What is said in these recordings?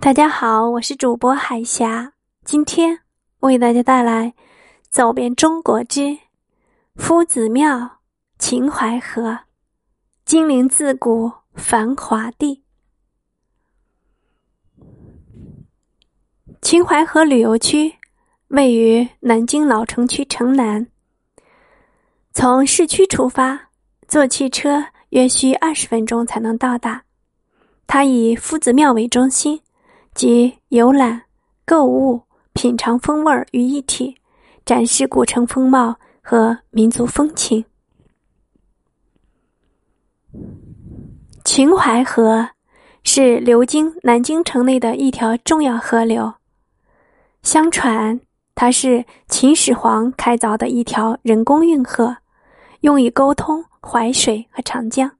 大家好，我是主播海霞，今天为大家带来《走遍中国之夫子庙秦淮河，金陵自古繁华地》。秦淮河旅游区位于南京老城区城南，从市区出发，坐汽车约需二十分钟才能到达。它以夫子庙为中心。即游览、购物、品尝风味于一体，展示古城风貌和民族风情。秦淮河是流经南京城内的一条重要河流。相传，它是秦始皇开凿的一条人工运河，用以沟通淮水和长江。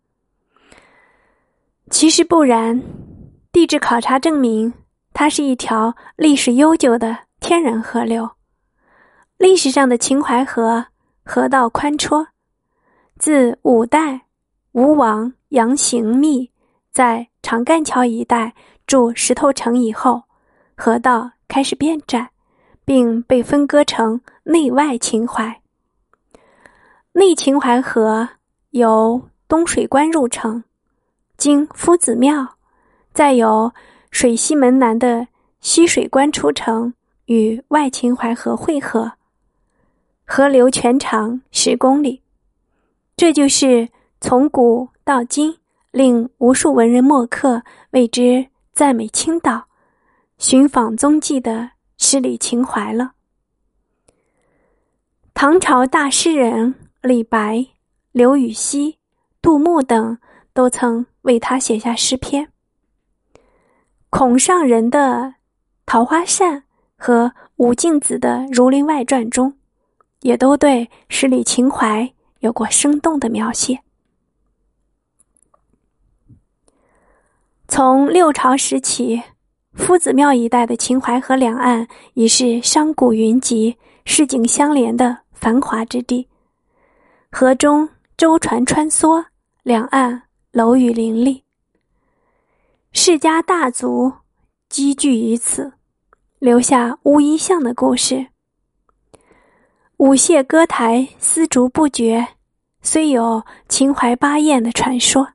其实不然，地质考察证明。它是一条历史悠久的天然河流。历史上的秦淮河河道宽绰，自五代吴王杨行密在长干桥一带筑石头城以后，河道开始变窄，并被分割成内外秦淮。内秦淮河由东水关入城，经夫子庙，再由。水西门南的西水关出城，与外秦淮河汇合，河流全长十公里。这就是从古到今令无数文人墨客为之赞美青岛、寻访踪迹的十里秦淮了。唐朝大诗人李白、刘禹锡、杜牧等都曾为他写下诗篇。孔尚仁的《桃花扇》和武敬子的《儒林外传》中，也都对十里秦淮有过生动的描写。从六朝时起，夫子庙一带的秦淮河两岸已是商贾云集、市井相连的繁华之地，河中舟船穿梭，两岸楼宇林立。世家大族积聚于此，留下乌衣巷的故事。舞榭歌台丝竹不绝，虽有秦淮八艳的传说。